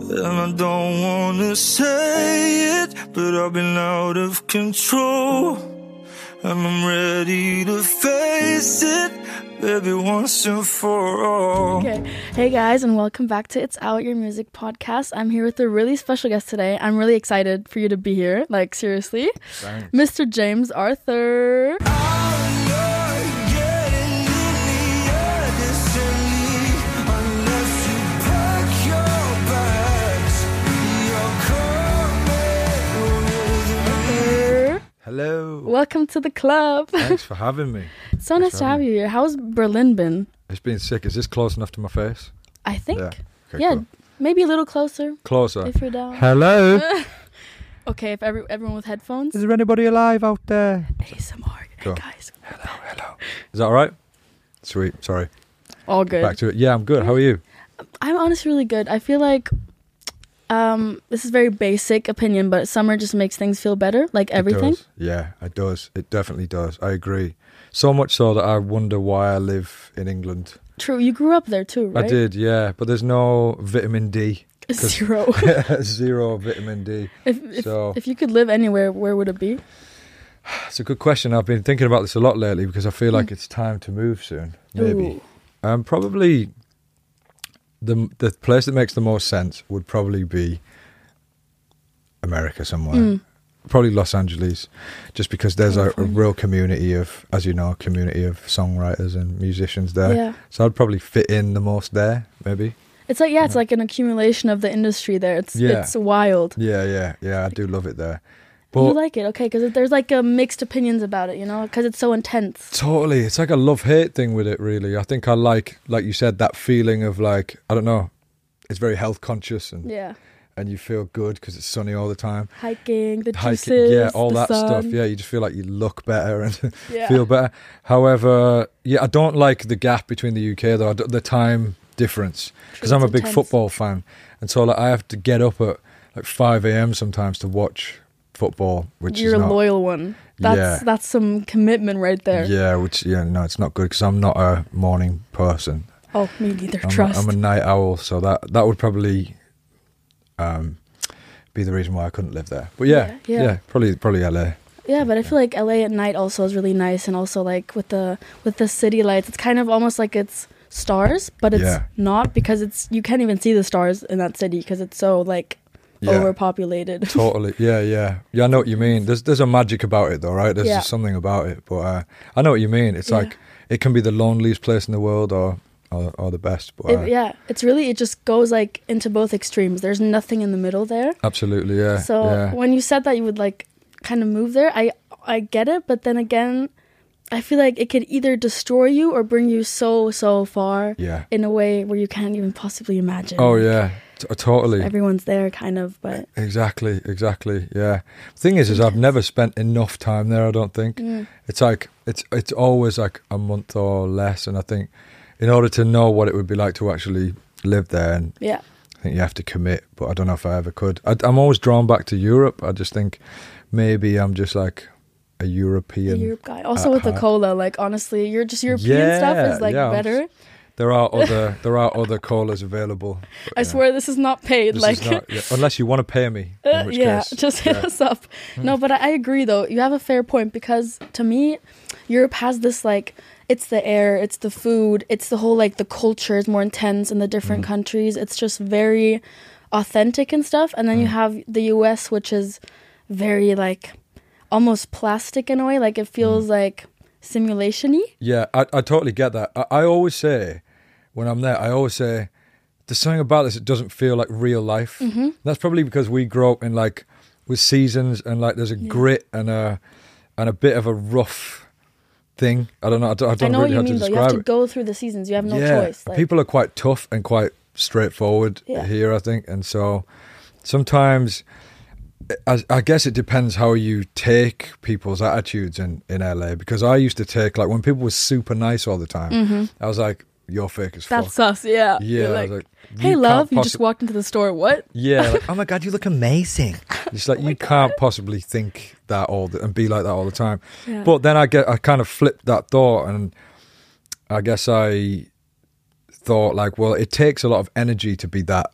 And I don't wanna say it, but I've been out of control. And I'm ready to face it, baby, once and for all. Okay. Hey guys, and welcome back to It's Out Your Music podcast. I'm here with a really special guest today. I'm really excited for you to be here. Like, seriously. Thanks. Mr. James Arthur. Hello. Welcome to the club. Thanks for having me. so nice to have having you here. How's Berlin been? It's been sick. Is this close enough to my face? I think. Yeah. Okay, Yeah, cool. maybe a little closer Closer. if you're down. Hello. okay, if every, everyone with headphones. Is there anybody alive out there? ASMR. Hey Cool. guys. Hello, hello. Is that all right? Sweet. Sorry. All good. Back to it. Yeah, I'm good. How are you? I'm honestly really good. I feel like um this is very basic opinion, but summer just makes things feel better, like everything. It. Yeah, it does. It definitely does. I agree. So much so that I wonder why I live in England. True. You grew up there too, right? I did, yeah, but there's no vitamin D. Zero. Zero vitamin D. if if, So- if you could live anywhere, where would it be? It's a good question. I've been thinking about this a lot lately because I feel like Mm. it's time to move soon. Maybe. Ooh. Um, probably the the place that makes the most sense would probably be America somewhere. Mm. Probably Los Angeles, just because there's a, a real community of, as you know, a community of songwriters and musicians there. Yeah. So I'd probably fit in the most there, maybe. It's like yeah, it's like an accumulation of the industry there. It's Yeah. it's wild. Yeah, yeah, yeah. I do love it there. You like it, okay? Because there's like mixed opinions about it, you know, because it's so intense. Totally, it's like a love hate thing with it. Really, I think I like, like you said, that feeling of like I don't know. It's very health conscious and Yeah, and you feel good because it's sunny all the time. hiking, the Hiking, juices, yeah, all that stuff. Yeah, you just feel like you look better and yeah. feel better. However, yeah, I don't like the gap between the UK though. I the time difference because I'm a big intense. football fan, and so like I have to get up at like five a.m. sometimes to watch football, which You're is a not. loyal one. That's Yeah. that's some commitment right there. Yeah, which yeah, no, it's not good because I'm not a morning person. Oh, me neither. I'm, Trust. I'm a night owl, so that that would probably um, be the reason why I couldn't live there. But yeah, Yeah, yeah, yeah. probably probably LA. Yeah, but I feel like LA at night also is really nice, and also like with the with the city lights, it's kind of almost like it's stars, but it's Yeah. not because it's you can't even see the stars in that city because it's so like Yeah, overpopulated. totally. Yeah, yeah, yeah. I know what you mean. There's there's a magic about it, though, right? There's Yeah. just something about it. But uh, I know what you mean. It's Yeah. like it can be the loneliest place in the world, or or, or the best. But uh, It, yeah, it's really it just goes like into both extremes. There's nothing in the middle there. absolutely, yeah. So when you said that you would like kind of move there, I I get it, but then again, I feel like it could either destroy you or bring you so so far yeah. in a way where you can't even possibly imagine. Oh yeah, T- totally. everyone's there, kind of, but Exactly, exactly. Yeah. thing is, is I've never spent enough time there. I don't think mm, it's like it's it's always like a month or less, and I think in order to know what it would be like to actually live there, and yeah, I think you have to commit. But I don't know if I ever could. I, I'm always drawn back to Europe. I just think maybe I'm just like a the European. Europe guy. Also with the uh, cola, like honestly, you're just European stuff is like yeah, I'm better. There are other there are other colas available. but, I yeah. swear this is not paid. This like is not, yeah, unless you want to pay me, Uh, yeah, case, just hit yeah. Hmm. us up. No, but I, agree though. You have a fair point because to me, Europe has this like it's the air, it's the food, it's the whole like the culture is more intense in the different Mm. countries. It's just very authentic and stuff. And then you Mm. have the US, which is very like almost plastic in a way. Like it Mm. feels like simulation-y. Yeah, I, I totally get that. I, I always say when I'm there, I always say there's something about this that doesn't feel like real life. Mm-hmm. That's probably because we grow up in like with seasons and like there's a Yeah. grit and a and a bit of a rough thing. I don't know. I don't, I I don't know what really you how to mean though. You have to it. go through the seasons. You have no yeah, choice. Like, people are quite tough and quite straightforward Yeah. here. I think, and so sometimes. I, I guess it depends how you take people's attitudes in, in LA because I used to take like when people were super nice all the time, Mhm. I was like, "You're fake as fuck." That's us, yeah. Yeah, You're like, hey, love, you just walked into the store. What? Yeah, like, oh my god, you look amazing. It's like Oh you can't possibly think that all the, and be like that all the time. Yeah. But then I get, I kind of flipped that thought, and I guess I thought like, well, it takes a lot of energy to be that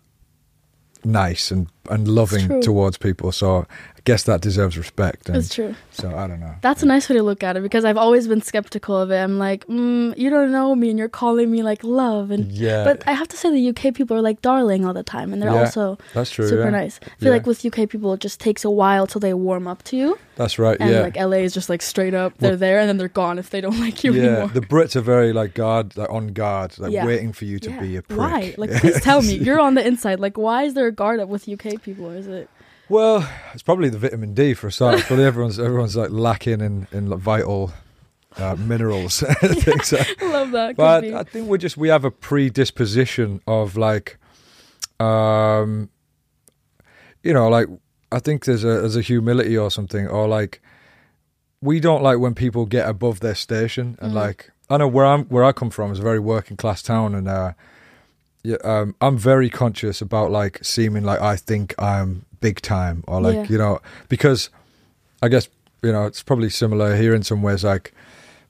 nice and and loving towards people. So guess that deserves respect. And It's true. So I don't know. That's a nice way to look at it because I've always been skeptical of it. I'm like, mm, you don't know me, and you're calling me like love, and yeah, but I have to say the UK people are like darling all the time, and they're Yeah, also that's true. super yeah. nice. I feel Yeah. like with UK people, it just takes a while till they warm up to you, That's right. and yeah. like LA is just like straight up, they're Well- there, and then they're gone if they don't like you yeah, anymore. the Brits are very like guard, like on guard, like Yeah. waiting for you to Yeah. be a prick. Why? Like, please tell me. You're on the inside. Like, why is there a guard up with UK people? Or is it? Well, it's probably the vitamin D for a start. Probably everyone's everyone's like lacking in in like, vital uh, minerals. things like- I love that. But. I think we just we have a predisposition of like, um, you know, like I think there's a there's a humility or something, or like we don't like when people get above their station and Mhm. like I know where I'm where I come from is a very working class town and uh yeah um I'm very conscious about like seeming like I think I'm big time or like Yeah. you know because I guess you know it's probably similar here in some ways like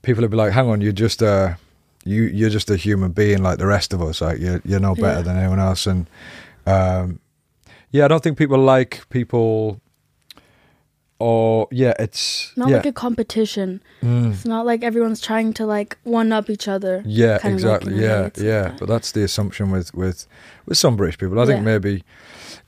people will be like hang on you're just a you you're just a human being like the rest of us like you're you're no better Yeah. than anyone else and um yeah I don't think people like people or yeah it's not yeah like a competition. Mm. It's not like everyone's trying to like one up each other. Yeah, exactly. in yeah, like yeah. that. but that's the assumption with with with some British people. I think maybe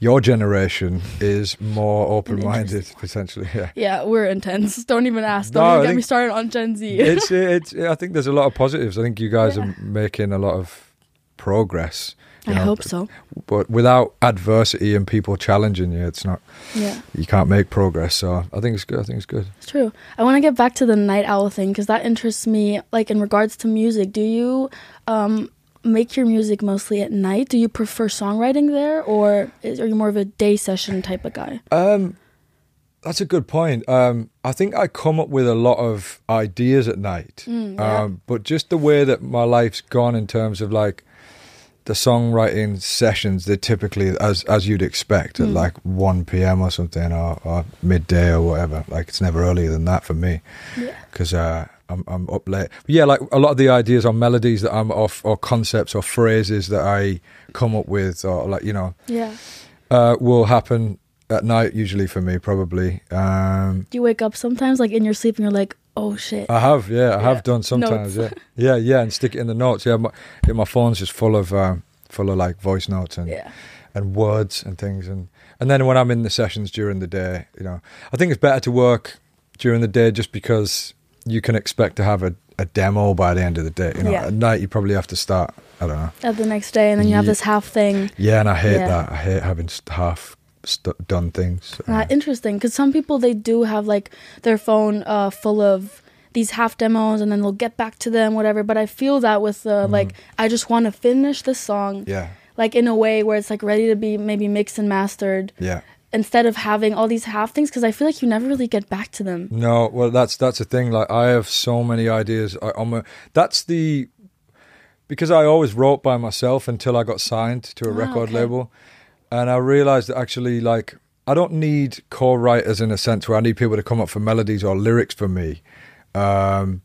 your generation is more open-minded potentially. Yeah. Yeah, we're intense. Don't even ask. Don't No, even get me started on Gen Z. it's it's I think there's a lot of positives. I think you guys Yeah. are making a lot of progress. you I know, hope so. But without adversity and people challenging you, it's not Yeah, you can't make progress. So I think it's good. I think it's good. it's true. I want to get back to the night owl thing because that interests me. Like in regards to music, do you um, make your music mostly at night? Do you prefer songwriting there, or is, are you more of a day session type of guy? Um, that's a good point. Um, I think I come up with a lot of ideas at night. Mm, yeah. um, but just the way that my life's gone in terms of like the songwriting sessions, they're typically as as you'd expect at Mm. like one p.m. or something, or, or midday or whatever. Like it's never earlier than that for me Yeah. because uh, I'm I'm up late. But yeah, like a lot of the ideas or melodies that I'm off, or concepts or phrases that I come up with, or like you know, Yeah. uh, will happen at night usually for me probably. Um, Do you wake up sometimes, like in your sleep, and you're like, "Oh shit." I have, yeah, I Yeah. have done sometimes, yeah, yeah, yeah, and stick it in the notes. Yeah, my, yeah, my phone's just full of um, full of like voice notes and yeah. and words and things, and and then when I'm in the sessions during the day, you know, I think it's better to work during the day just because you can expect to have a, a demo by the end of the day. You know, Yeah. at night you probably have to start. I don't know. At the next day, and then you have this half thing. Yeah, and I hate Yeah. that. I hate having st- half st- done things. Uh, interesting, because some people they do have like their phone uh, full of these half demos, and then they'll get back to them, whatever. But I feel that with uh, like I just want to finish this song, yeah, like in a way where it's like ready to be maybe mixed and mastered, yeah. Instead of having all these half things. Because I feel like you never really get back to them. No, well, that's that's the thing. Like, I have so many ideas. I, I'm a, that's the because I always wrote by myself until I got signed to a Ah, record okay. label, and I realized that actually, like, I don't need co-writers in a sense where I need people to come up for melodies or lyrics for me. Um,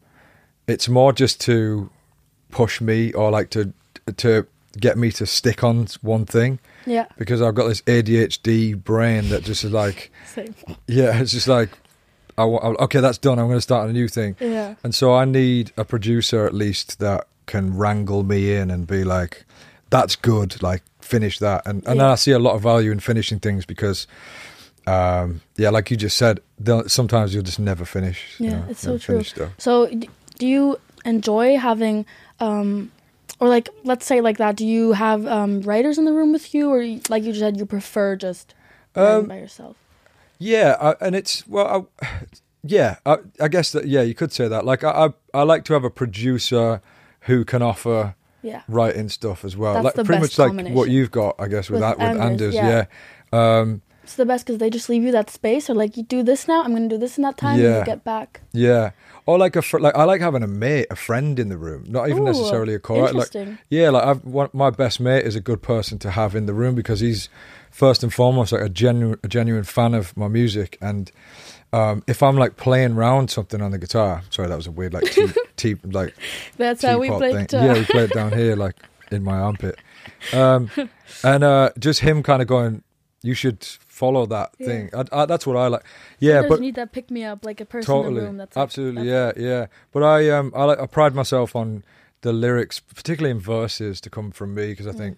it's more just to push me or like to to get me to stick on one thing Yeah, because I've got this ADHD brain that just is like. same. Yeah, it's just like, I okay, that's done. I'm going to start a new thing. Yeah, And so I need a producer at least that can wrangle me in and be like, that's good, like finish that. And and then Yeah. I see a lot of value in finishing things because, um, yeah, like you just said, sometimes you'll just never finish. you Yeah, know, it's so true. stuff. So, d- do you enjoy having, um, or like, let's say like that? Do you have um, writers in the room with you, or like you said, you prefer just Um, by yourself? Yeah, I, and it's well, I, yeah, I, I guess that yeah, you could say that. Like I, I, I like to have a producer who can offer Yeah, writing stuff as well. That's like pretty much like what you've got, I guess, with With with, with Anders, Anders. yeah. Yeah. Um, it's the best because they just leave you that space, or like you do this now, I'm gonna do this in that time, and you get back. yeah. Or like a fr- like I like having a mate, a friend in the room, not even Ooh, necessarily a co-writer. Like yeah, like I've one, my best mate is a good person to have in the room because he's first and foremost like a genuine a genuine fan of my music and. Um, if I'm like playing around something on the guitar, sorry, that was a weird like tea, tea like That's how we play guitar. Yeah, we play it down here, like in my armpit. Um, and uh, just him kind of going, you should follow that Yeah. thing. I, I, that's what I like. Yeah, Sometimes but you need that pick me up, like a person in totally, the room. That's like, absolutely, that's yeah, yeah. But I um I, like, I pride myself on the lyrics, particularly in verses, to come from me because I Mm. think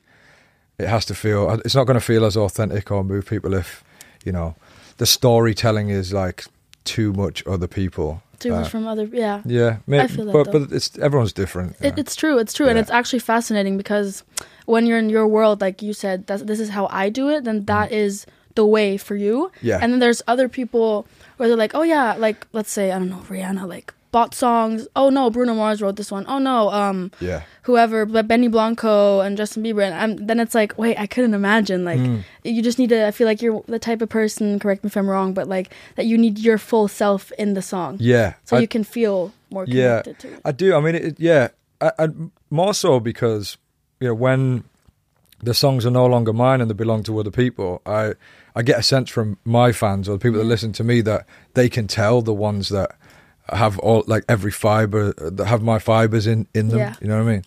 it has to feel. It's not going to feel as authentic or move people if you know the storytelling is like too much other people. Too much Uh, from other, yeah. Yeah, may- I feel that, but though. but it's everyone's different. It, it's true. It's true, and it's actually fascinating because when you're in your world, like you said, this is how I do it. Then that is the way for you. Yeah. And then there's other people where they're like, oh yeah, like let's say I don't know Rihanna, like bought songs. Oh no, Bruno Mars wrote this one. Oh no, um, yeah, whoever, but Benny Blanco and Justin Bieber. And I'm, then it's like, wait, I couldn't imagine. Like, Mm. you just need to. I feel like you're the type of person. Correct me if I'm wrong, but like that you need your full self in the song, yeah. so I- you can feel more Yeah. connected to it. I do. I mean, it, yeah, I, I, more so because you know when the songs are no longer mine and they belong to other people, I I get a sense from my fans or the people that listen to me that they can tell the ones that have all like every fiber that have my fibers in in them. Yeah. You know what I mean?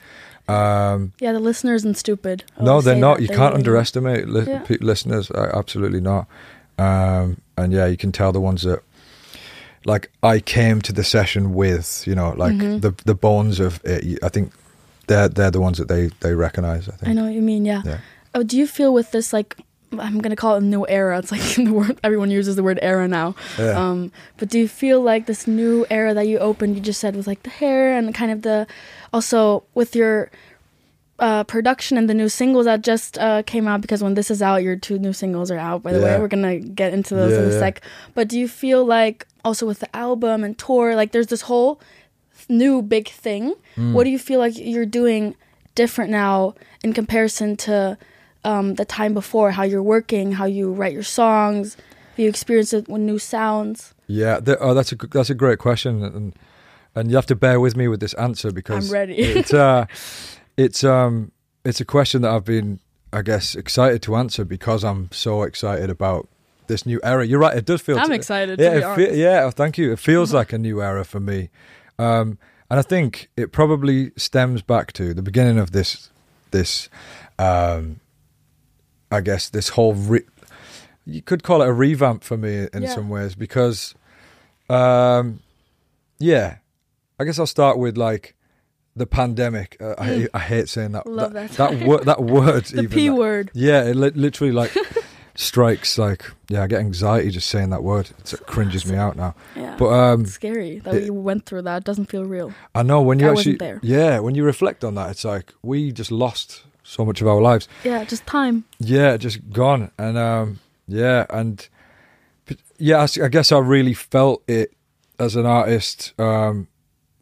Um, Yeah, the listeners isn't stupid. I no, they're not. You They can't really underestimate li- Yeah. pe- listeners. Uh, absolutely not. Um, and yeah, you can tell the ones that, like, I came to the session with. You know, like Mhm. the the bones of it. I think they're they're the ones that they they recognize. I think. I know what you mean. Yeah. Yeah. Oh, do you feel with this like I'm gonna call it a new era? It's like the word everyone uses the word era now. Yeah. Um, but do you feel like this new era that you opened? You just said with like the hair and kind of the also with your uh, production and the new singles that just uh, came out because when this is out, your two new singles are out. By the way, we're gonna get into those in Yeah, a yeah. sec. But do you feel like also with the album and tour, like there's this whole new big thing? Mm. What do you feel like you're doing different now in comparison to um, the time before? How you're working, how you write your songs, have you experienced it with new sounds? Yeah, th- oh, that's a g- that's a great question, and and you have to bear with me with this answer because I'm ready. it's uh, it's um, it's a question that I've been, I guess, excited to answer because I'm so excited about this new era. You're right; it does feel. I'm excited. To yeah, be fe- yeah. oh, Thank you. It feels like a new era for me, um, and I think it probably stems back to the beginning of this this. Um, I guess this whole re- you could call it a revamp for me in Yeah. some ways because um yeah I guess I'll start with like the pandemic uh, I, I hate saying that Mm. Love that that. that, word that word The even P that- word. yeah it li- literally like strikes like yeah I get anxiety just saying that word It's- it cringes me out now Yeah. but um it's scary that it- we went through that. It doesn't feel real. I know when you I actually yeah when you reflect on that it's like we just lost so much of our lives Yeah, just time. yeah just gone and um yeah and yeah I, guess i really felt it as an artist um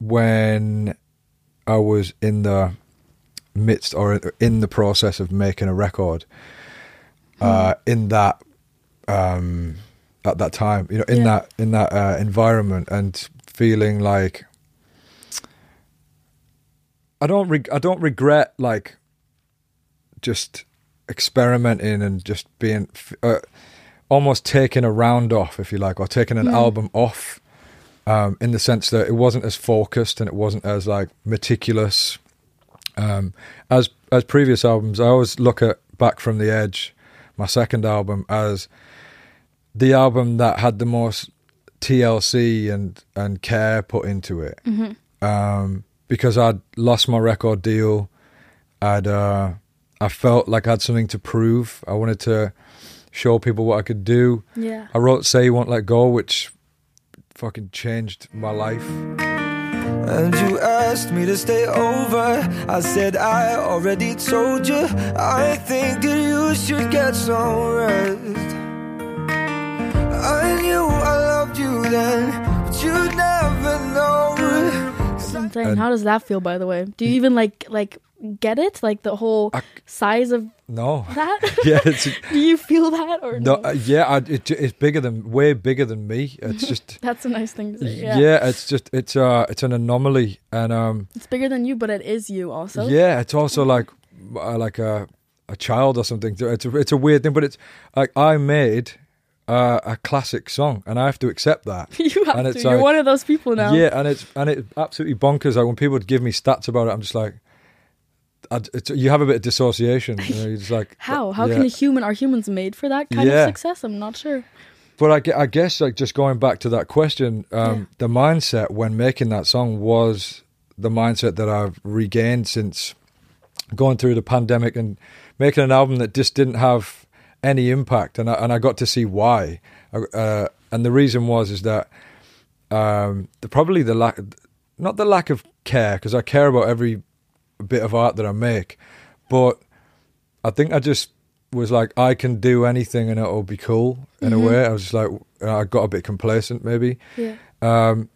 when i was in the midst or in the process of making a record uh in that um at that time you know in Yeah. that in that uh, environment and feeling like i don't reg- i don't regret like just experimenting and just being uh, almost taking a round off, if you like, or taking an Mm. album off, um, in the sense that it wasn't as focused and it wasn't as like meticulous um, as as previous albums. I always look at Back from the Edge, my second album, as the album that had the most TLC and and care put into it hmm um, because I'd lost my record deal. I'd uh, I felt like I had something to prove. I wanted to show people what I could do. Yeah. I wrote "Say You Won't Let Go," which fucking changed my life. And you asked me to stay over. I said I already told you. I think that you should get some rest. I knew I loved you then, but you'd never know. That's what I'm saying. And- How does that feel, by the way? Do you even like like get it? Like the whole I- size of No, that? yeah, it's Do you feel that or no, no? uh, yeah, I, it, it's bigger than way bigger than me. It's just. That's a nice thing to say. Yeah. Yeah. it's just it's uh it's an anomaly and um It's bigger than you, but it is you also. Yeah, it's also like uh, like a a child or something. It's a, it's a weird thing, but it's like I made uh, a classic song, and I have to accept that. you have And to. You're like- one of those people now. Yeah, and it's and it's absolutely bonkers. Like when people would give me stats about it, I'm just like, I, you have a bit of dissociation. You know, you're just like How? How yeah. can a human are humans made for that kind Yeah. of success? I'm not sure. But I, I guess like just going back to that question, um, Yeah. the mindset when making that song was the mindset that I've regained since going through the pandemic and making an album that just didn't have any impact, and I, and I got to see why. Uh, and the reason was is that um, the probably the lack, not the lack of care, because I care about every bit of art that I make, but I think I just was like, I can do anything and it'll be cool in a way. I was just like, I got a bit complacent maybe, Yeah. um,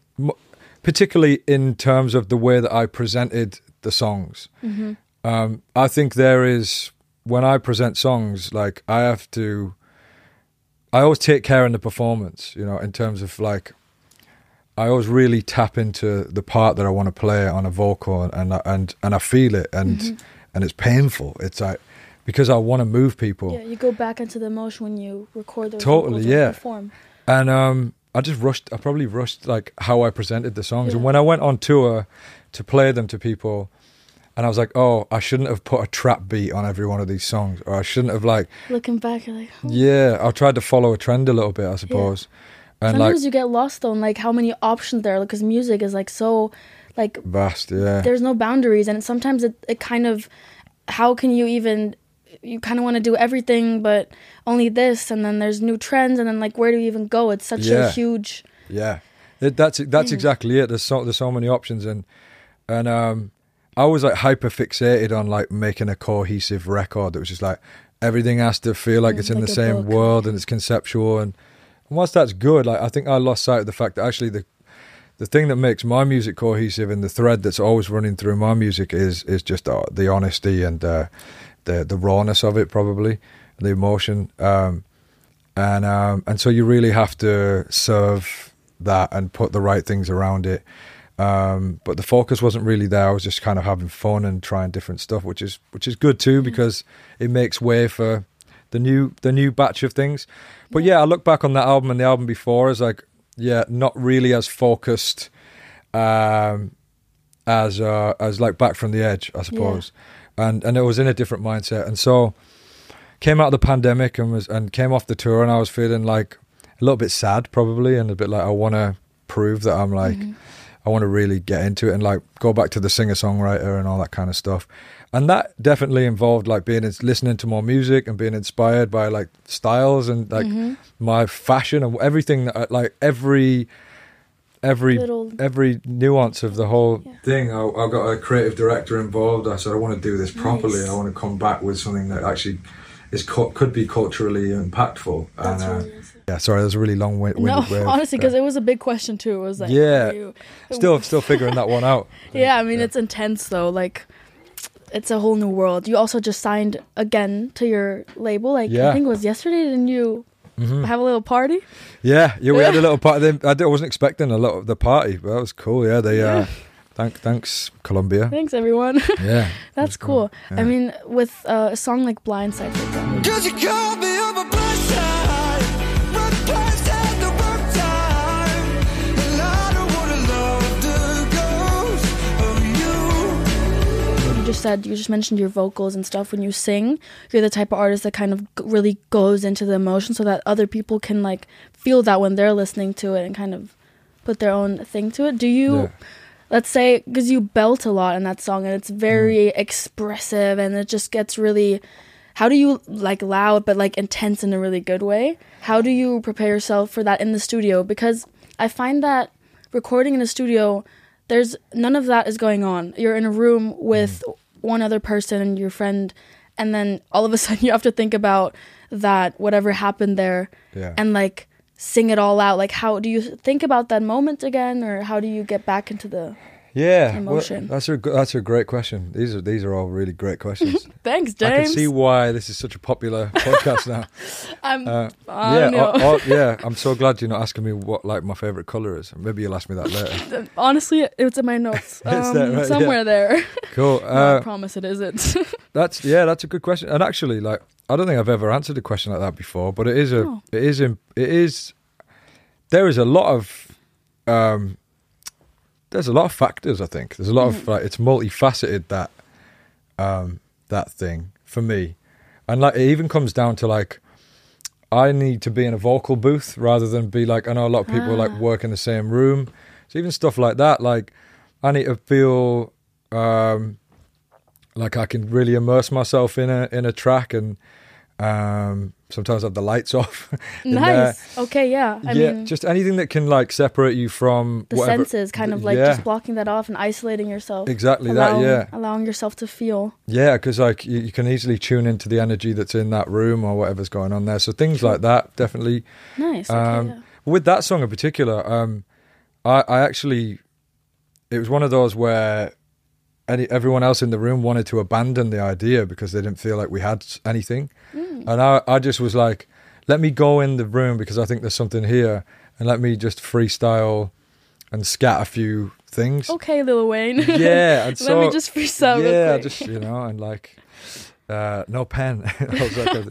particularly in terms of the way that I presented the songs. Um, I think there is when I present songs, like I have to. I always take care in the performance, you know, in terms of like. I always really tap into the part that I want to play on a vocal, and I- and and I feel it, and and it's painful. It's like because I want to move people. Yeah, you go back into the emotion when you record those Totally, yeah. perform. and um, I just rushed. I probably rushed like how I presented the songs. And when I went on tour to play them to people, and I was like, "Oh, I shouldn't have put a trap beat on every one of these songs, or I shouldn't have like, Looking back, like, oh. yeah, I tried to follow a trend a little bit, I suppose." And sometimes like you get lost though in like how many options there are because music is like so like vast, yeah, there's no boundaries and sometimes it, it kind of how can you even you kind of want to do everything but only this and then there's new trends and then like where do you even go it's such Yeah. a huge Yeah, it, that's that's Mm. exactly it. There's so there's so many options, and and um, I was like hyper fixated on like making a cohesive record that was just like everything has to feel like Mm, it's in like the same book. world and it's conceptual, and, and whilst that's good, like I think I lost sight of the fact that actually the the thing that makes my music cohesive and the thread that's always running through my music is is just uh, the honesty and uh, the the rawness of it, probably the emotion. Um, and um, and so you really have to serve that and put the right things around it. Um, but the focus wasn't really there. I was just kind of having fun and trying different stuff, which is which is good too because it makes way for the new the new batch of things. But yeah, I look back on that album and the album before as like yeah, not really as focused um, as uh, as like back from the edge, I suppose. And and it was in a different mindset, and so came out of the pandemic and was and came off the tour and I was feeling like a little bit sad probably and a bit like I want to prove that I'm like I want to really get into it and like go back to the singer songwriter and all that kind of stuff. And that definitely involved like being listening to more music and being inspired by like styles and like mm-hmm. my fashion and everything that uh, like every every Little- every nuance of the whole Yeah. thing. I, I got a creative director involved. I said I want to do this properly. Nice. I want to come back with something that actually is could be culturally impactful. That's and, uh, really nice. yeah, sorry, that was a really long way. no honestly uh, because it was a big question too it was like Yeah. you- still still figuring that one out. yeah i mean Yeah. it's intense though like it's a whole new world you also just signed again to your label like i think it was yesterday didn't you Mhm. have a little party Yeah, yeah, we had a little party. I di- I wasn't expecting a lot of the party, but that was cool. Yeah, they. Uh, thank, thanks, Columbia. thanks everyone Yeah, that's That's cool cool. i mean with uh, a song like blindside for example just said you just mentioned your vocals and stuff. When you sing you're the type of artist that kind of really goes into the emotion so that other people can like feel that when they're listening to it and kind of put their own thing to it. Do you yeah. let's say because you belt a lot in that song and it's very mm-hmm. expressive and it just gets really how do you like loud but like intense in a really good way? How do you prepare yourself for that in the studio? Because i find that recording in a studio there's none of that is going on. You're in a room with mm-hmm. One other person and your friend and then all of a sudden you have to think about that whatever happened there Yeah. and like sing it all out like how do you think about that moment again or how do you get back into the Yeah, well, that's a that's a great question. These are these are all really great questions. thanks James. I can see why this is such a popular podcast now. i'm Uh, yeah, yeah. I'm so glad you're not asking me what like my favorite color is. Maybe you'll ask me that later. honestly it's in my notes It's um, there, right? somewhere there Cool. No, i Uh, promise it isn't that's yeah, that's a good question. And actually, like, I don't think I've ever answered a question like that before. But it is a, Oh. it is, im- it is. There is a lot of, um, there's a lot of factors. I think there's a lot of like it's multifaceted that um, that thing for me, and like it even comes down to like I need to be in a vocal booth rather than be like I know a lot of people like Ah. work in the same room. So even stuff like that, like I need to feel um, like I can really immerse myself in a in a track and um, sometimes have the lights off. in there. Nice. Okay, yeah. I yeah, mean, just anything that can like separate you from the whatever. senses, kind of like yeah. just blocking that off and isolating yourself. Exactly allowing, that, yeah, Allowing yourself to feel. yeah, because like you, you can easily tune into the energy that's in that room or whatever's going on there. So things like that definitely Nice. Okay, Um, yeah. with that song in particular, um, I, I actually, it was one of those where any everyone else in the room wanted to abandon the idea because they didn't feel like we had anything, Mm. and I, I just was like, let me go in the room because I think there's something here, and let me just freestyle and scat a few things. Okay, Lil Wayne. Yeah, Let so me just freestyle yeah, just you know, and like, uh, no pen. I like,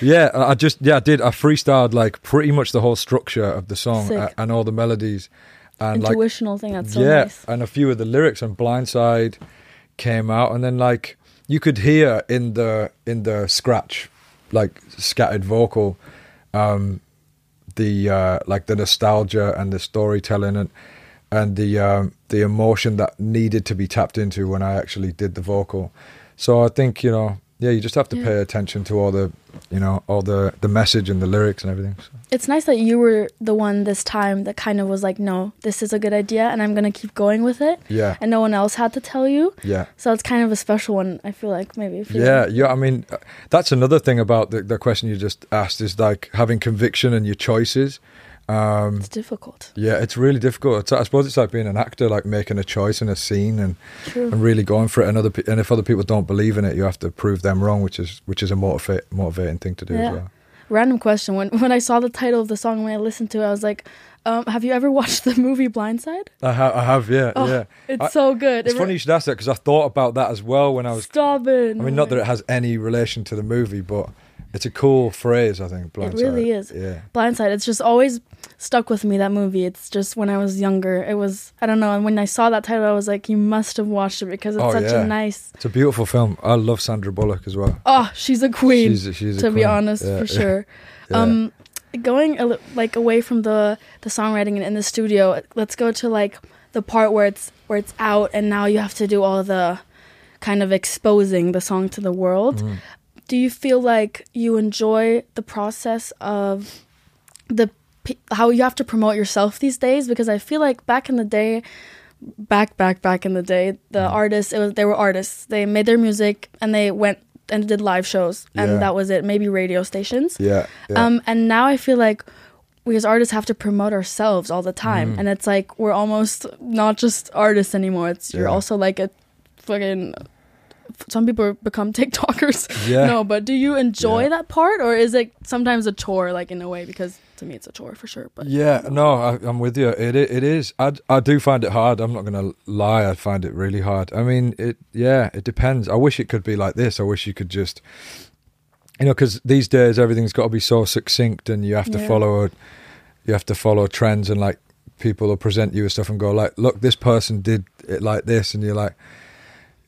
yeah, I just yeah, I did. I freestyled like pretty much the whole structure of the song uh, and all the melodies, and like Intuitional thing. That's so yeah, nice. and a few of the lyrics on Blindside came out, and then like you could hear in the in the scratch, like scattered vocal, um, the uh, like the nostalgia and the storytelling and and the um, the emotion that needed to be tapped into when I actually did the vocal. So I think you know, yeah, you just have to Yeah. pay attention to all the, you know, all the the message and the lyrics and everything. So, It's nice that you were the one this time that kind of was like, no, this is a good idea and I'm going to keep going with it. yeah, And no one else had to tell you. yeah. So it's kind of a special one, I feel like, maybe. Yeah, yeah. I mean, that's another thing about the, the question you just asked is like having conviction and your choices. Um, It's difficult. yeah, it's really difficult. It's, I suppose it's like being an actor, like making a choice in a scene and, True. and really going for it. And other pe- and if other people don't believe in it, you have to prove them wrong, which is which is a motivate, motivating thing to do Yeah. as well. Random question. When when I saw the title of the song, when I listened to it, I was like, um, have you ever watched the movie Blindside? I, ha- I have, yeah, Oh, yeah. It's I- so good. It's It funny you should ask that because I thought about that as well when I was. Stop it. I mean, not that it has any relation to the movie, but it's a cool phrase. I think. Blindside. really is. Yeah. Blindside. It's just always stuck with me that movie. It's just when I was younger, it was I don't know. And when I saw that title, I was like, you must have watched it because it's Oh, such yeah. a nice. It's a beautiful film. I love Sandra Bullock as well. Oh, she's a queen. She's, she's a to be honest, Yeah, for sure. yeah. Um, going a li- like away from the the songwriting and in the studio, let's go to like the part where it's where it's out and now you have to do all the kind of exposing the song to the world. Mm. Do you feel like you enjoy the process of the how you have to promote yourself these days? Because I feel like back in the day, back back back in the day, the Mm. artists it was they were artists. They made their music and they went and did live shows and Yeah. that was it. Maybe radio stations. yeah, yeah. Um, and now I feel like we as artists have to promote ourselves all the time, Mm. and it's like we're almost not just artists anymore. It's you're also like a fucking. Some people become TikTokers. Yeah. No, but do you enjoy Yeah. that part, or is it sometimes a chore, like in a way? Because to me, it's a chore for sure. But Yeah, no, I, I'm with you. It it is. I, I do find it hard. I'm not going to lie. I find it really hard. I mean, it. Yeah, it depends. I wish it could be like this. I wish you could just, you know, because these days everything's got to be so succinct, and you have to Yeah. follow, you have to follow trends, and like people will present you with stuff and go like, look, this person did it like this, and you're like,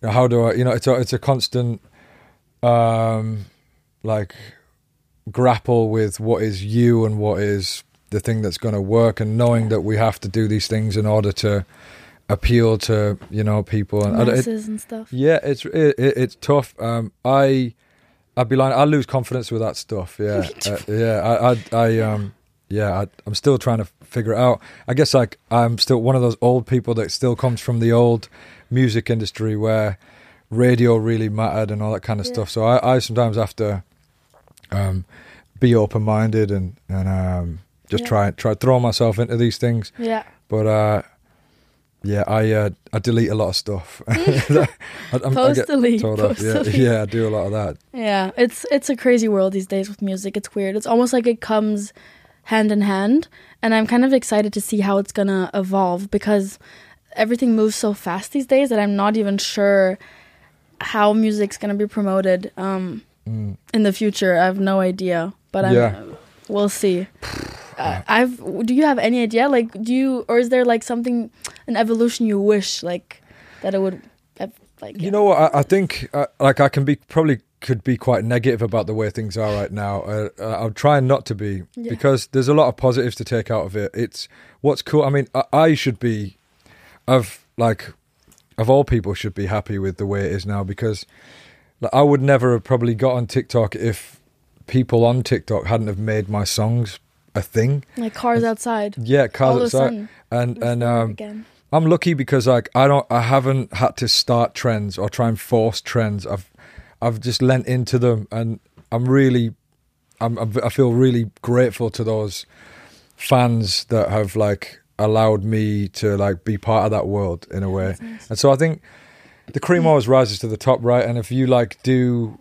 you know, how do I? You know, it's a it's a constant, um, like grapple with what is you and what is the thing that's going to work and knowing that we have to do these things in order to appeal to you know people. And I don't- it- and stuff. yeah it's it, it, it's tough. Um i i'd be lying i lose confidence with that stuff yeah. Uh, yeah i i, I um yeah I, i'm still trying to figure it out. I guess like i'm still one of those old people that still comes from the old music industry where radio really mattered and all that kind of Yeah. stuff. So i i sometimes have to um be open-minded and and um just Yeah. try try throw myself into these things Yeah. but uh yeah i uh i delete a lot of stuff I, Post delete. Post yeah delete. yeah i do a lot of that Yeah, it's it's a crazy world these days with music. It's weird. It's almost like it comes hand in hand, and I'm kind of excited to see how it's gonna evolve because everything moves so fast these days that I'm not even sure how music's gonna be promoted um, Mm. in the future. I have no idea, but I'm, Yeah. we'll see. Uh, I've. Do you have any idea? Like, do you or is there like something, an evolution you wish like that it would have like You yeah. know what? I, I think uh, like I can be probably could be quite negative about the way things are right now. Uh, uh, I'm trying not to be Yeah. because there's a lot of positives to take out of it. It's what's cool. I mean, I, I should be, of like, of all people, should be happy with the way it is now because like, I would never have probably got on TikTok if people on TikTok hadn't have made my songs a thing. like cars outside. Yeah, cars outside, and and um, again. I'm lucky because like I don't I haven't had to start trends or try and force trends. I've I've just lent into them and I'm really I'm, I'm I feel really grateful to those fans that have like allowed me to like be part of that world in a way. Nice. And so I think the cream always rises to the top, right? And if you like do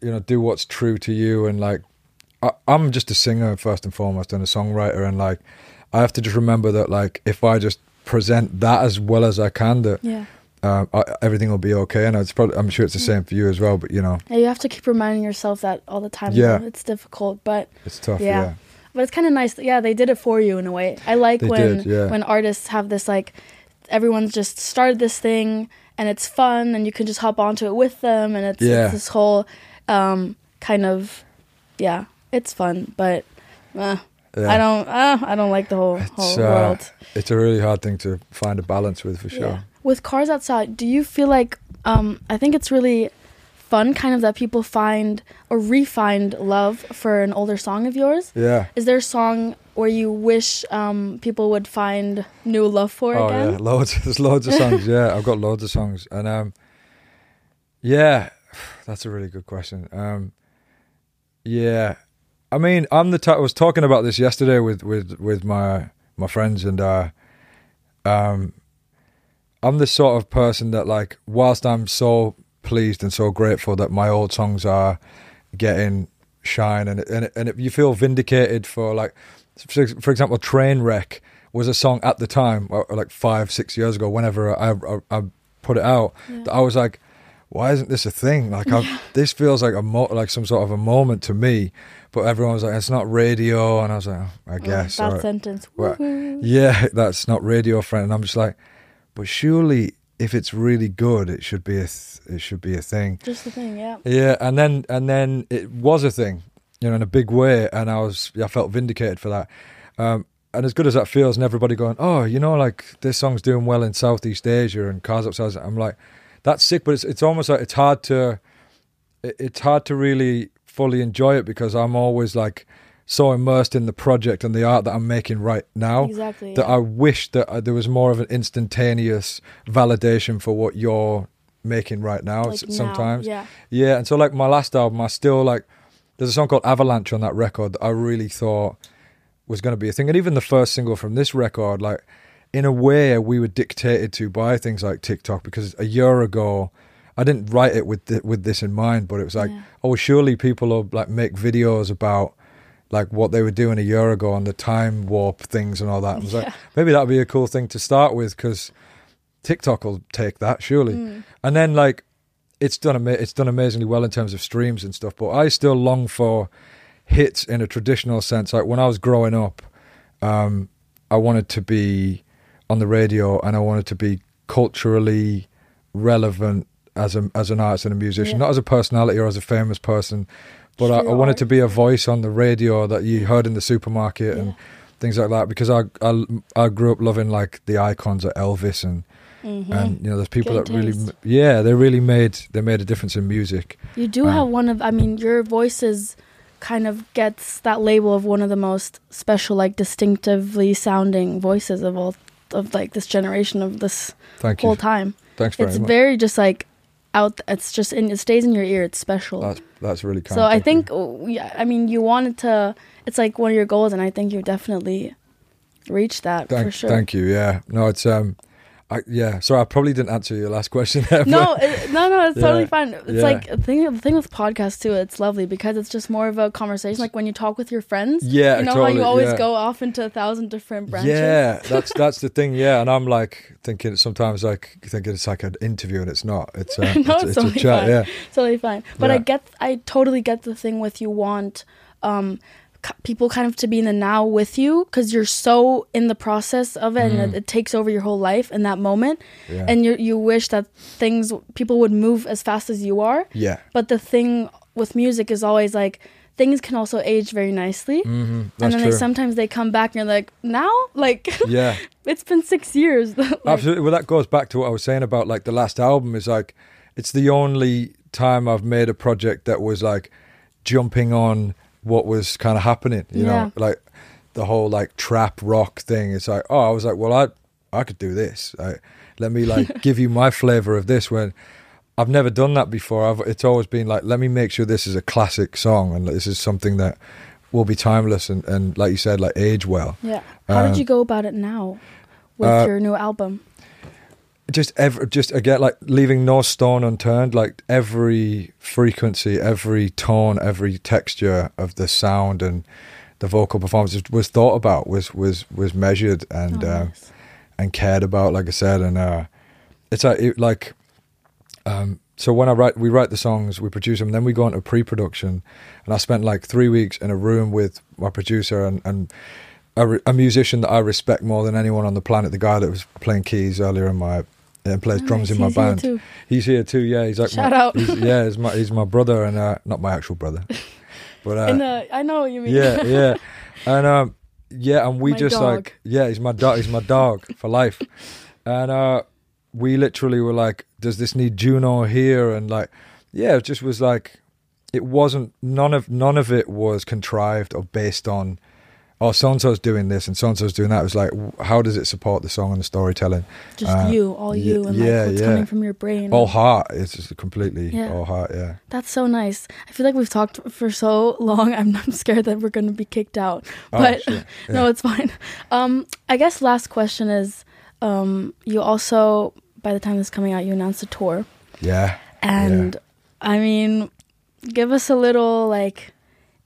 you know do what's true to you and like I, I'm just a singer first and foremost and a songwriter and like I have to just remember that like if I just present that as well as I can that Yeah. uh, I, everything will be okay and it's probably I'm sure it's the same for you as well but you know Yeah, you have to keep reminding yourself that all the time. Yeah. though. It's difficult, but it's tough Yeah. yeah, but it's kind of nice. that- Yeah, they did it for you in a way. I like They when did, yeah. when artists have this like everyone's just started this thing and it's fun and you can just hop onto it with them and it's, Yeah. it's this whole um, kind of yeah, it's fun, but uh, Yeah. I don't uh, I don't like the whole It's, whole uh, world. it's a really hard thing to find a balance with for sure. With cars outside, do you feel like um I think it's really fun kind of that people find or re-find love for an older song of yours? yeah. Is there a song where you wish um people would find new love for oh again? yeah. Loads there's loads of songs. Yeah I've got loads of songs. And um yeah. That's a really good question. Um yeah. I mean I'm the type I was talking about this yesterday with with with my my friends and uh um I'm the sort of person that like whilst I'm so pleased and so grateful that my old songs are getting shine and and and if you feel vindicated for like for, example train wreck was a song at the time like 5 6 years ago whenever I I, I put it out Yeah. that I was like why isn't this a thing like I, this feels like a mo- like some sort of a moment to me but everyone was like it's not radio and I was like oh, I Mm, guess that all right. sentence. Well, Yeah, that's not radio friend. And I'm just like, but surely if it's really good, it should be a th- it should be a thing. Just the thing, yeah. Yeah, and then and then it was a thing, you know, in a big way, and I was I felt vindicated for that. Um, and as good as that feels, and everybody going, oh, you know, like this song's doing well in Southeast Asia and cars upstairs. I'm like, that's sick, but it's it's almost like it's hard to it, it's hard to really fully enjoy it because I'm always like so immersed in the project and the art that I'm making right now Exactly. that yeah. I wish that uh, there was more of an instantaneous validation for what you're making right now. Like s- now, sometimes, Yeah. yeah. And so, like my last album, I still like. There's a song called Avalanche on that record that I really thought was going to be a thing, and even the first single from this record, like in a way, we were dictated to by things like TikTok because a year ago. I didn't write it with th- with this in mind, but it was like, Yeah. oh, surely people will like make videos about like what they were doing a year ago and the time warp things and all that. I was like, maybe that'd be a cool thing to start with because TikTok will take that surely. Mm. And then like it's done ama- it's done amazingly well in terms of streams and stuff. But I still long for hits in a traditional sense. Like when I was growing up, um, I wanted to be on the radio and I wanted to be culturally relevant as a as an artist and a musician, Yeah. not as a personality or as a famous person. But I, I wanted to be a voice on the radio that you heard in the supermarket and things like that because I, I I grew up loving like the icons of Elvis and Mhm. and you know there's people Good that really yeah they really made they made a difference in music. You do Um, have one of, I mean, your voice is kind of gets that label of one of the most special, like distinctively sounding voices of all of like this generation of this thank you. whole time. thanks very It's much. very just like out. It's just in. It stays in your ear. It's special. that's that's really kind so I think, yeah, I mean, you wanted to. It's like one of your goals, and I think you definitely reached that thank, for sure. thank you yeah no it's um I, yeah sorry I probably didn't answer your last question there, No, it, no, no, it's Yeah, totally fine. It's yeah. like the thing. The thing with podcasts too, it's lovely because it's just more of a conversation. Like when you talk with your friends. yeah you know how you always yeah. go off into a thousand different branches. Yeah, that's that's the thing. Yeah, and I'm like thinking sometimes like thinking it's like an interview and it's not. It's uh, No, it's, it's it's a totally chat. fine. Yeah, totally fine. But I get, I totally get the thing with you want um people kind of to be in the now with you because you're so in the process of it and it, it takes over your whole life in that moment Mm. Yeah. and you you wish that things people would move as fast as you are Yeah. but the thing with music is always like things can also age very nicely hmm and then they sometimes they come back and you're like now like yeah. it's been six years Like, Absolutely. Well, that goes back to what I was saying about like the last album is like, it's the only time I've made a project that was like jumping on what was kind of happening, you Yeah. know, like the whole like trap rock thing. It's like, oh, I was like, well, I, I could do this. Like, let me like give you my flavor of this when I've never done that before. I've, it's always been like, let me make sure this is a classic song and this is something that will be timeless and, and like you said, like age well. yeah how Um, did you go about it now with uh, your new album just ever just again like leaving no stone unturned like every frequency every tone every texture of the sound and the vocal performance was- thought about was was was measured and Oh, uh, and cared about like i said and uh it's like it, like um so when i write we write the songs we produce them then we go into pre-production and i spent like three weeks in a room with my producer and and a, a musician that I respect more than anyone on the planet, the guy that was playing keys earlier in my and plays Oh, drums in my He's here band. too. He's here too. Yeah, he's like Shout my, out. He's, yeah, he's my he's my brother and uh, not my actual brother, but uh, In the, I know what you mean. yeah, yeah, and um, yeah, and we My just dog. like yeah, he's my dog. He's my dog for life, and uh, we literally were like, does this need Juno here? And like, yeah, it just was like, it wasn't none of none of it was contrived or based on. Oh, so and so's doing this and so and so's doing that. It was like, how does it support the song and the storytelling? Just Uh, you, all you, and yeah, like what's yeah. coming from your brain. All heart. It's just completely Yeah. all heart. Yeah. That's so nice. I feel like we've talked for so long. I'm, I'm scared that we're going to be kicked out. Oh, But no, it's fine. Um, I guess last question is, um, you also by the time this is coming out, you announced a tour, Yeah. and I mean, give us a little like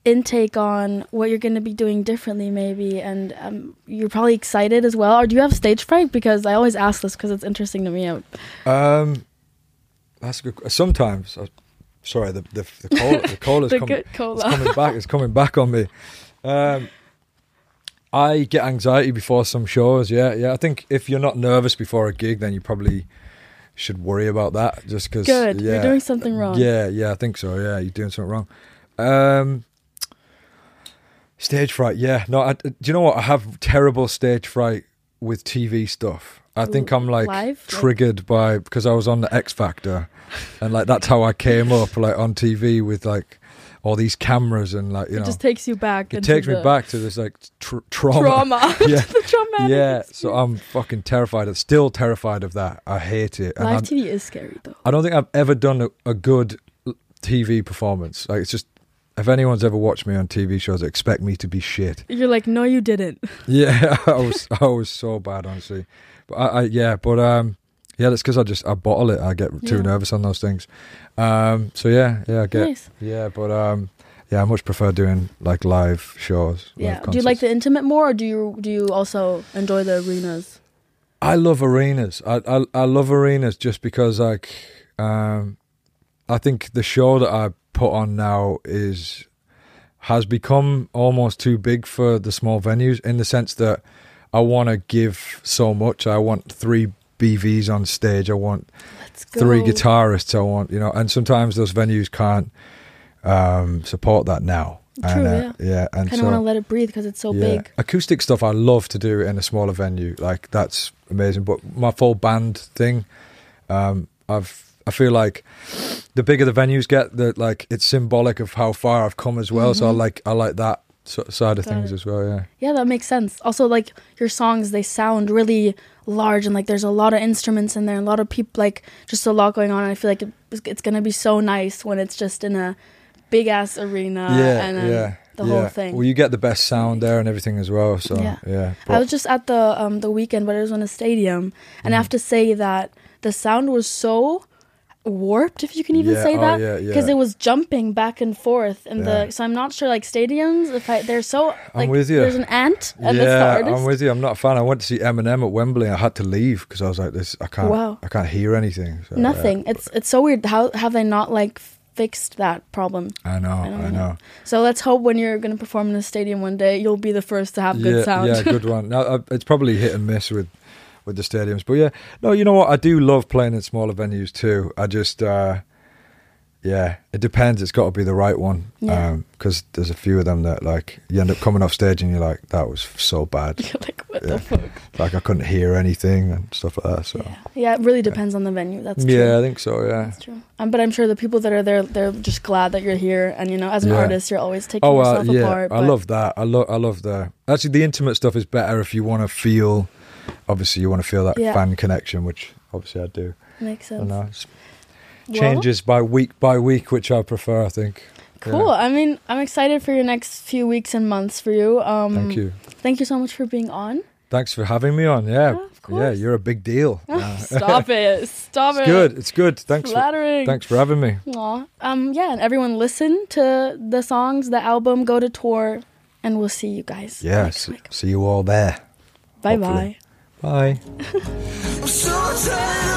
intake on what you're going to be doing differently, maybe, and um, you're probably excited as well. Or do you have stage fright? Because I always ask this because it's interesting to me. Um, that's a good. Sometimes, uh, sorry, the the the cola, the cola's The coming, cola. It's coming back. It's coming back on me. Um, I get anxiety before some shows. Yeah, yeah. I think if you're not nervous before a gig, then you probably should worry about that. Just because. Good. Yeah, You're doing something wrong. Yeah, yeah. I think so. Yeah, you're doing something wrong. Um, stage fright. Yeah. No. I, do you know what? I have terrible stage fright with TV stuff. I think I'm like Live? Triggered by because I was on the X Factor, and like that's how I came up like on TV with like all these cameras and like you know it know just takes you back. it takes me the back to this like tr- trauma. trauma. Yeah. Yeah, so I'm fucking terrified. I'm still terrified of that. I hate it. And Live TV is scary though. I don't think I've ever done a, a good TV performance. Like it's just if anyone's ever watched me on TV shows, expect me to be shit. You're like, no, you didn't. Yeah, I was I was so bad, honestly. But I, I yeah, but um, yeah, that's because I just I bottle it. I get too Yeah. nervous on those things. Um, so yeah, yeah, I get nice. yeah, but um, yeah, I much prefer doing like live shows. live Yeah. Do you like the intimate more, or do you do you also enjoy the arenas? I love arenas. I, I I love arenas just because like um I think the show that I put on now is has become almost too big for the small venues in the sense that I want to give so much. I want three BVs on stage. I want three guitarists. I want you know, and sometimes those venues can't um support that now. True, and, uh, yeah. yeah, and Kind of so want to let it breathe because it's so big. Acoustic stuff I love to do in a smaller venue. Like that's amazing. But my full band thing, um, I've I feel like the bigger the venues get, that like it's symbolic of how far I've come as well. So I Mhm. like I like that sort of side of Got things it. as well. Yeah. Yeah, that makes sense. Also, like your songs, they sound really large and like there's a lot of instruments in there, and a lot of people, like just a lot going on. And I feel like it's, it's gonna be so nice when it's just in a big ass arena yeah, and yeah, the yeah. whole thing. Well, you get the best sound there and everything as well. So Yeah. yeah, I was just at the um the Weeknd, but it was in a stadium, and I Mhm. have to say that the sound was so warped, if you can even Yeah, say oh, that, yeah, because yeah. it was jumping back and forth, and Yeah. the so I'm not sure like stadiums if I they're so like with you. there's an ant and yeah, the. I'm with you. I'm not a fan. I went to see Eminem at Wembley. I had to leave because I was like, "This, I can't, Wow. I can't hear anything." So, yeah. Nothing. It's it's so weird. How have they not like fixed that problem. I know, I, don't know. So let's hope when you're going to perform in a stadium one day, you'll be the first to have good yeah, sound. yeah, good one. Now, uh, it's probably hit and miss with with the stadiums, but yeah, no, you know what? I do love playing in smaller venues too. I just, uh, yeah, it depends. It's got to be the right one Yeah. because there's a few of them that like you end up coming off stage and you're like, that was so bad. You're like, what Yeah. the fuck? like I couldn't hear anything and stuff like that. So Yeah. yeah, it really depends on the venue. That's true. yeah, I think so. Yeah. That's true. Um, but I'm sure the people that are there, they're just glad that you're here. And you know, as an artist, you're always taking Oh uh, yourself yeah, apart. I love that. I love I love the actually the intimate stuff is better if you want to feel. Obviously, you want to feel that Yeah. fan connection, which obviously I do. Makes sense. Well, changes by week by week, which I prefer. I think. Yeah. Cool. I mean, I'm excited for your next few weeks and months for you. Um, Thank you. Thank you so much for being on. Thanks for having me on. Yeah, Yeah, of yeah, you're a big deal. Stop it. Stop it. it's it. good. It's good. Thanks. For, Flattering. thanks for having me. Aw. Um, yeah, and everyone listen to the songs, the album, go to tour, and we'll see you guys Yeah. See, see you all there. Bye bye. Bye.